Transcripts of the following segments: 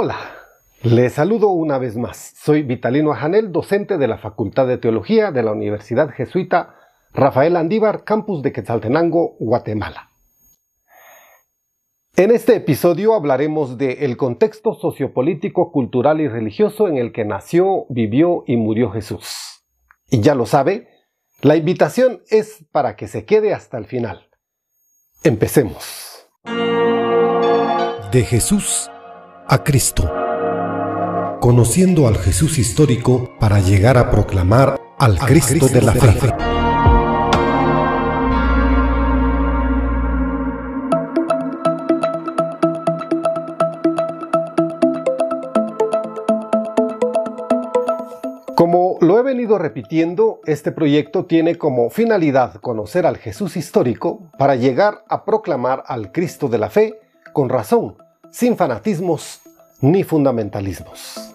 Hola, les saludo una vez más. Soy Vitalino Ajanel, docente de la Facultad de Teología de la Universidad Jesuita Rafael Andívar, campus de Quetzaltenango, Guatemala. En este episodio hablaremos del contexto sociopolítico, cultural y religioso en el que nació, vivió y murió Jesús. Y ya lo sabe, la invitación es para que se quede hasta el final. Empecemos. De Jesús a Cristo. Conociendo al Jesús histórico para llegar a proclamar al Cristo, de la fe. Como lo he venido repitiendo, este proyecto tiene como finalidad conocer al Jesús histórico para llegar a proclamar al Cristo de la fe con razón sin fanatismos ni fundamentalismos.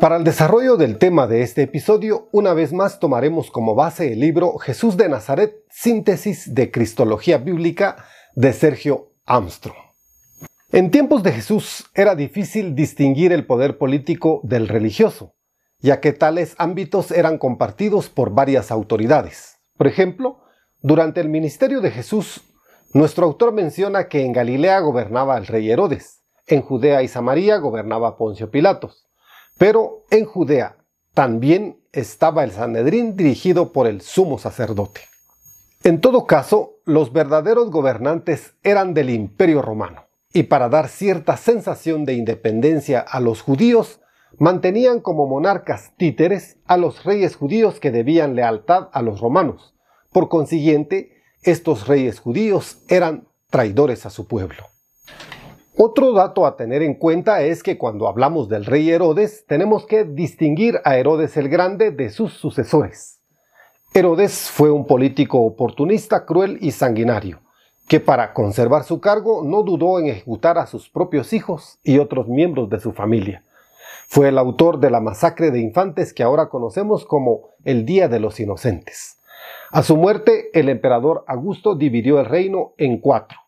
Para el desarrollo del tema de este episodio, una vez más tomaremos como base el libro Jesús de Nazaret, síntesis de Cristología Bíblica de Sergio Armstrong. En tiempos de Jesús era difícil distinguir el poder político del religioso, ya que tales ámbitos eran compartidos por varias autoridades. Por ejemplo, durante el ministerio de Jesús, nuestro autor menciona que en Galilea gobernaba el rey Herodes, en Judea y Samaria gobernaba Poncio Pilatos, pero en Judea también estaba el Sanedrín dirigido por el sumo sacerdote. En todo caso, los verdaderos gobernantes eran del imperio romano, y para dar cierta sensación de independencia a los judíos, mantenían como monarcas títeres a los reyes judíos que debían lealtad a los romanos. Por consiguiente, estos reyes judíos eran traidores a su pueblo. Otro dato a tener en cuenta es que cuando hablamos del rey Herodes tenemos que distinguir a Herodes el Grande de sus sucesores. Herodes fue un político oportunista, cruel y sanguinario, que para conservar su cargo no dudó en ejecutar a sus propios hijos y otros miembros de su familia. Fue el autor de la masacre de infantes que ahora conocemos como el Día de los Inocentes. A su muerte, el emperador Augusto dividió el reino en cuatro.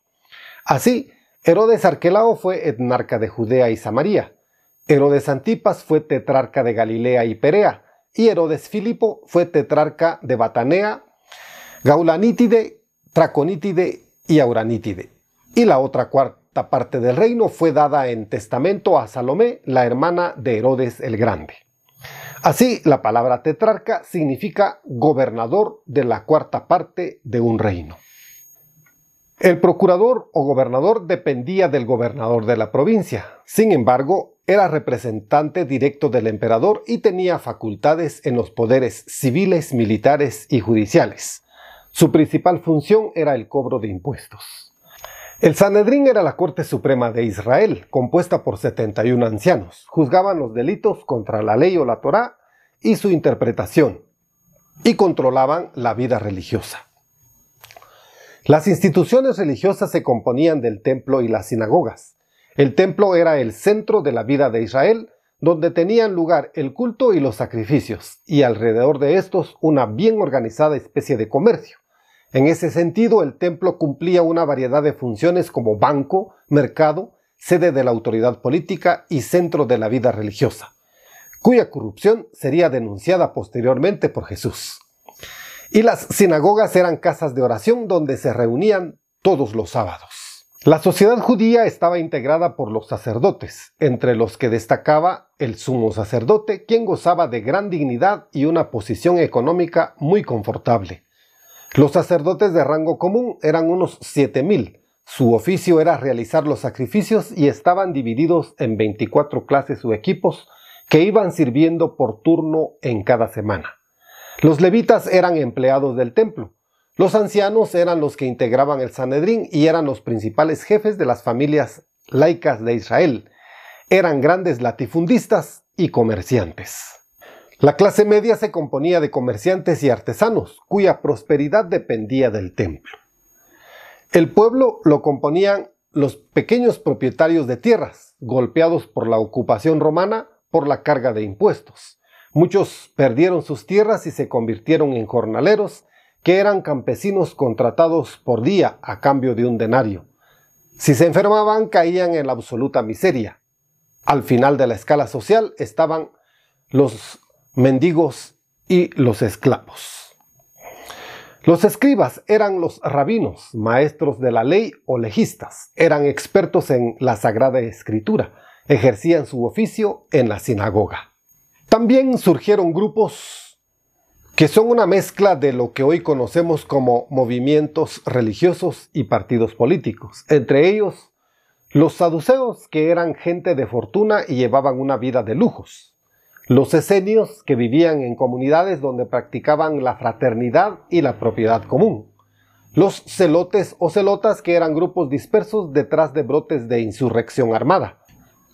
Así, Herodes Arquelao fue etnarca de Judea y Samaria, Herodes Antipas fue tetrarca de Galilea y Perea, y Herodes Filipo fue tetrarca de Batanea, Gaulanítide, Traconítide y Auranítide. Y la otra cuarta parte del reino fue dada en testamento a Salomé, la hermana de Herodes el Grande. Así, la palabra tetrarca significa gobernador de la cuarta parte de un reino. El procurador o gobernador dependía del gobernador de la provincia. Sin embargo, era representante directo del emperador y tenía facultades en los poderes civiles, militares y judiciales. Su principal función era el cobro de impuestos. El Sanedrín era la Corte Suprema de Israel, compuesta por 71 ancianos. Juzgaban los delitos contra la ley o la Torá y su interpretación, y controlaban la vida religiosa. Las instituciones religiosas se componían del templo y las sinagogas. El templo era el centro de la vida de Israel, donde tenían lugar el culto y los sacrificios, y alrededor de estos una bien organizada especie de comercio. En ese sentido, el templo cumplía una variedad de funciones como banco, mercado, sede de la autoridad política y centro de la vida religiosa, cuya corrupción sería denunciada posteriormente por Jesús. Y las sinagogas eran casas de oración donde se reunían todos los sábados. La sociedad judía estaba integrada por los sacerdotes, entre los que destacaba el sumo sacerdote, quien gozaba de gran dignidad y una posición económica muy confortable. Los sacerdotes de rango común eran unos 7000. Su oficio era realizar los sacrificios y estaban divididos en 24 clases o equipos que iban sirviendo por turno en cada semana. Los levitas eran empleados del templo. Los ancianos eran los que integraban el Sanedrín y eran los principales jefes de las familias laicas de Israel. Eran grandes latifundistas y comerciantes. La clase media se componía de comerciantes y artesanos, cuya prosperidad dependía del templo. El pueblo lo componían los pequeños propietarios de tierras, golpeados por la ocupación romana por la carga de impuestos. Muchos perdieron sus tierras y se convirtieron en jornaleros, que eran campesinos contratados por día a cambio de un denario. Si se enfermaban caían en la absoluta miseria. Al final de la escala social estaban los mendigos y los esclavos. Los escribas eran los rabinos, maestros de la ley o legistas. Eran expertos en la Sagrada Escritura. Ejercían su oficio en la sinagoga. También surgieron grupos que son una mezcla de lo que hoy conocemos como movimientos religiosos y partidos políticos. Entre ellos, los saduceos, que eran gente de fortuna y llevaban una vida de lujos los esenios que vivían en comunidades donde practicaban la fraternidad y la propiedad común, los celotes o celotas que eran grupos dispersos detrás de brotes de insurrección armada.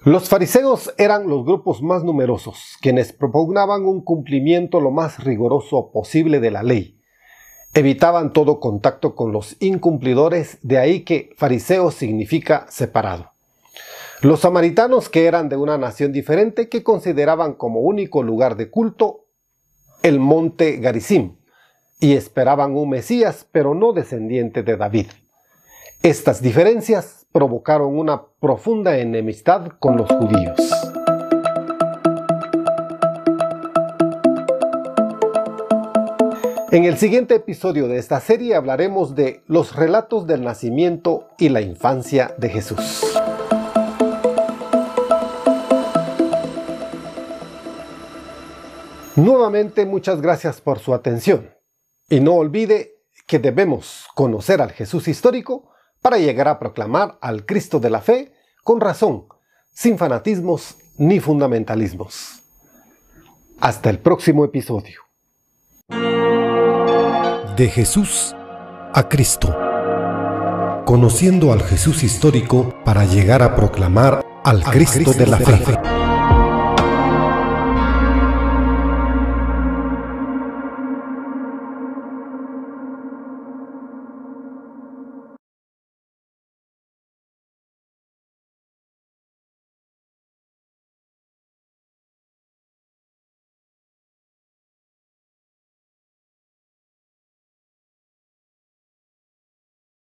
Los fariseos eran los grupos más numerosos, quienes propugnaban un cumplimiento lo más riguroso posible de la ley. Evitaban todo contacto con los incumplidores, de ahí que fariseo significa separado. Los samaritanos, que eran de una nación diferente, que consideraban como único lugar de culto el monte Garizim, y esperaban un Mesías, pero no descendiente de David. Estas diferencias provocaron una profunda enemistad con los judíos. En el siguiente episodio de esta serie hablaremos de los relatos del nacimiento y la infancia de Jesús. Nuevamente muchas gracias por su atención y no olvide que debemos conocer al Jesús histórico para llegar a proclamar al Cristo de la fe con razón, sin fanatismos ni fundamentalismos. Hasta el próximo episodio. De Jesús a Cristo. Conociendo al Jesús histórico para llegar a proclamar al Cristo de la fe.